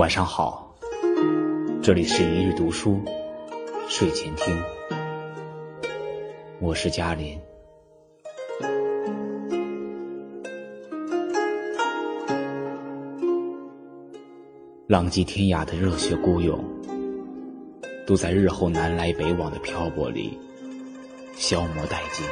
晚上好，这里是一日读书睡前听，我是嘉林。浪迹天涯的热血孤勇，都在日后南来北往的漂泊里消磨殆尽。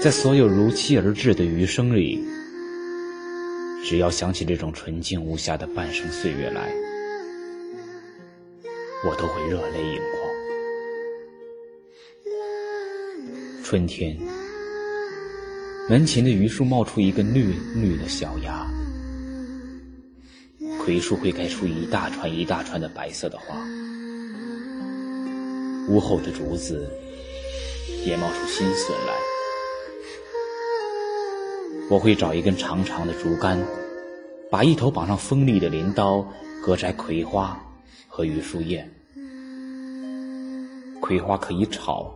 在所有如期而至的余生里，只要想起这种纯净无瑕的半生岁月来，我都会热泪盈眶。春天，门前的榆树冒出一个绿绿的小芽，葵树会开出一大串一大串的白色的花，屋后的竹子也冒出新笋来。我会找一根长长的竹竿，把一头绑上锋利的镰刀，割摘葵花和榆树叶。葵花可以炒，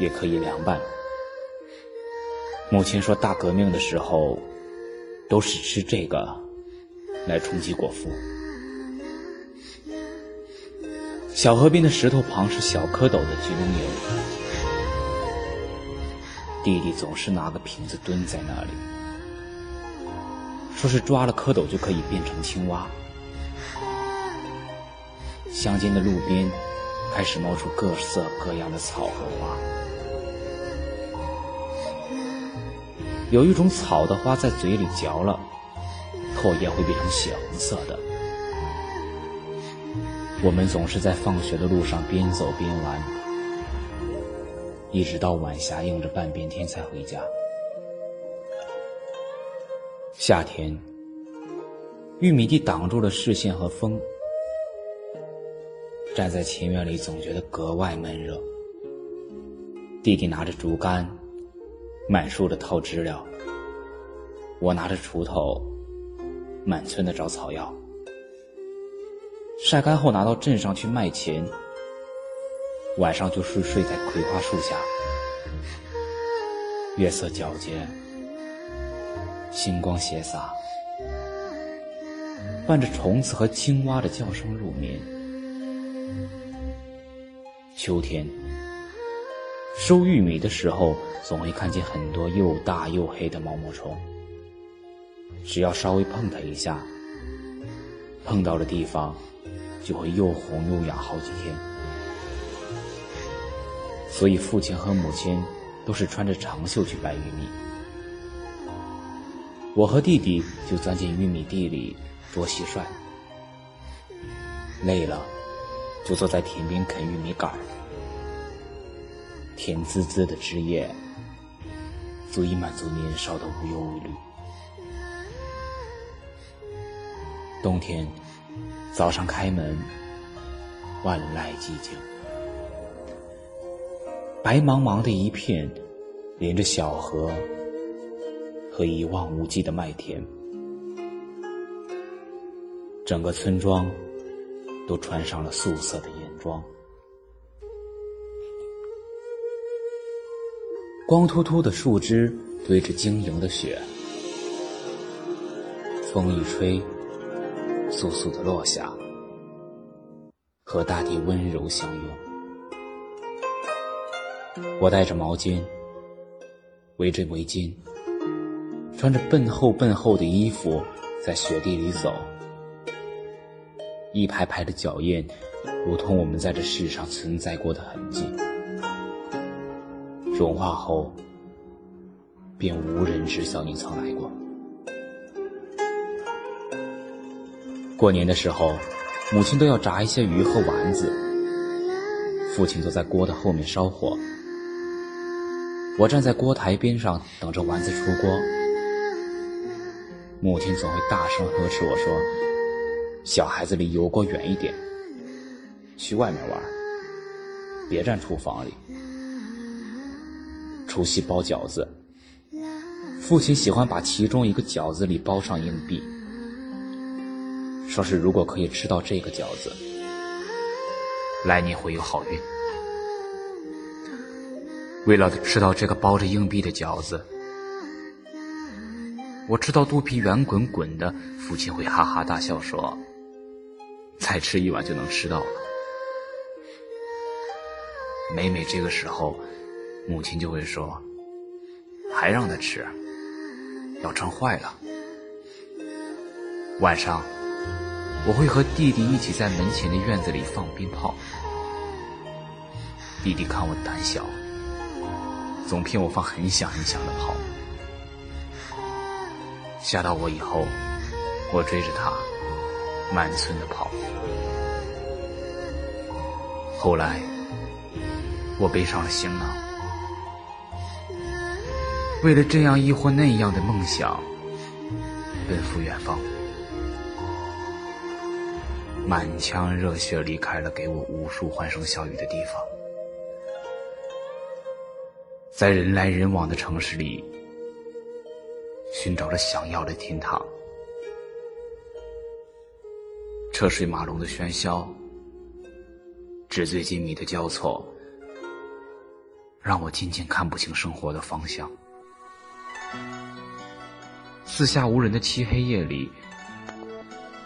也可以凉拌。母亲说，大革命的时候，都是吃这个来充饥果腹。小河边的石头旁是小蝌蚪的集中营。弟弟总是拿个瓶子蹲在那里，说是抓了蝌蚪就可以变成青蛙。乡间的路边开始冒出各色各样的草和花，有一种草的花在嘴里嚼了，唾液会变成血红色的。我们总是在放学的路上边走边玩。一直到晚霞映着半边天才回家。夏天，玉米地挡住了视线和风，站在前院里总觉得格外闷热。弟弟拿着竹竿，满树的套知了；我拿着锄头，满村的找草药。晒干后拿到镇上去卖钱。晚上就睡睡在葵花树下，月色皎洁，星光斜洒，伴着虫子和青蛙的叫声入眠。秋天收玉米的时候，总会看见很多又大又黑的毛毛虫，只要稍微碰它一下，碰到的地方就会又红又痒好几天。所以，父亲和母亲都是穿着长袖去掰玉米。我和弟弟就钻进玉米地里捉蟋蟀，累了就坐在田边啃玉米杆儿。甜滋滋的汁液足以满足年少的无忧无虑。冬天早上开门，万籁寂静。白茫茫的一片，连着小河和一望无际的麦田，整个村庄都穿上了素色的眼妆。光秃秃的树枝堆着晶莹的雪，风一吹，簌簌的落下，和大地温柔相拥。我带着毛巾，围着围巾，穿着笨厚笨厚的衣服，在雪地里走。一排排的脚印，如同我们在这世上存在过的痕迹。融化后，便无人知晓你曾来过。过年的时候，母亲都要炸一些鱼和丸子，父亲坐在锅的后面烧火。我站在锅台边上等着丸子出锅，母亲总会大声呵斥我说：“小孩子离油锅远一点，去外面玩，别站厨房里。”除夕包饺子，父亲喜欢把其中一个饺子里包上硬币，说是如果可以吃到这个饺子，来年会有好运。为了吃到这个包着硬币的饺子，我知道肚皮圆滚滚的，父亲会哈哈大笑说：“再吃一碗就能吃到了。”每每这个时候，母亲就会说：“还让他吃，要撑坏了。”晚上，我会和弟弟一起在门前的院子里放鞭炮。弟弟看我胆小，总骗我放很响很响的炮。吓到我以后，我追着他，满村的跑。后来，我背上了行囊，为了这样一或那样的梦想，奔赴远方，满腔热血离开了给我无数欢声笑语的地方，在人来人往的城市里。寻找着想要的天堂，车水马龙的喧嚣，纸醉金迷的交错，让我渐渐看不清生活的方向。四下无人的漆黑夜里，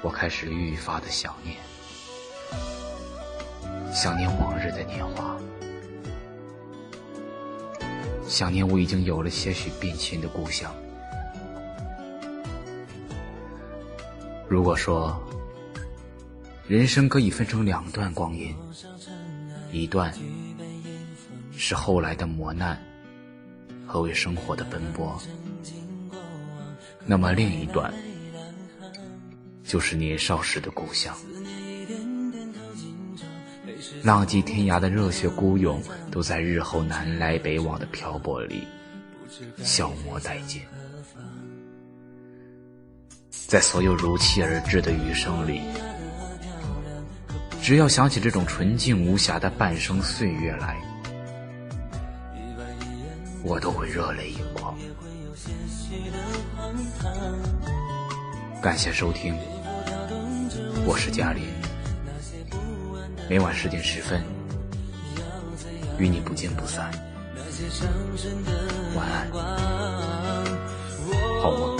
我开始愈发的想念，想念往日的年华，想念我已经有了些许变迁的故乡。如果说人生可以分成两段光阴，一段是后来的磨难和为生活的奔波，那么另一段就是年少时的故乡。浪迹天涯的热血孤勇，都在日后南来北往的漂泊里消磨殆尽。在所有如期而至的余生里，只要想起这种纯净无瑕的半生岁月来，我都会热泪盈眶。感谢收听，我是嘉林，每晚十点十分，与你不见不散。晚安，好梦。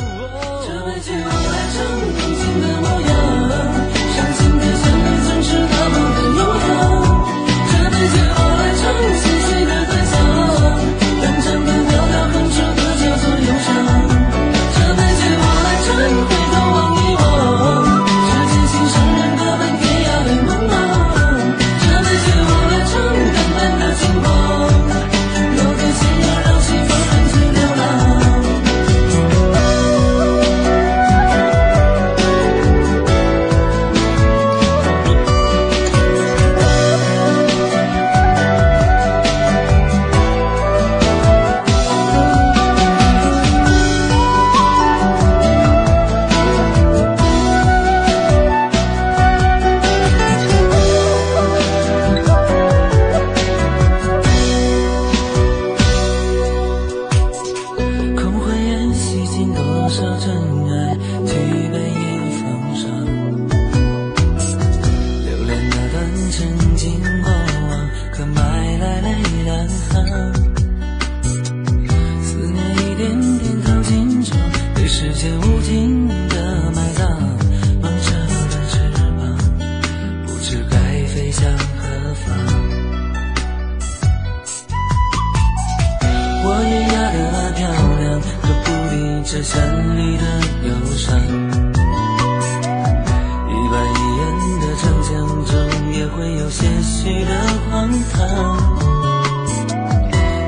些许的荒唐。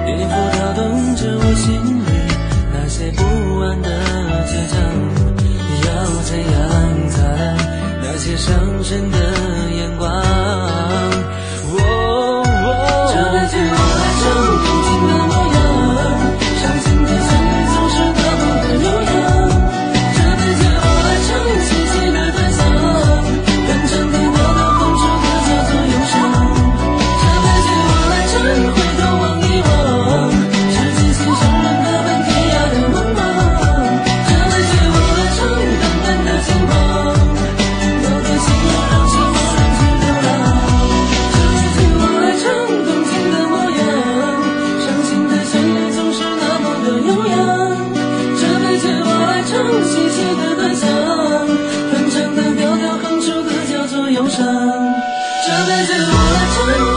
音符跳动着我心里那些不安的倔强，要怎样擦亮那些伤神的？无这辈子我来唱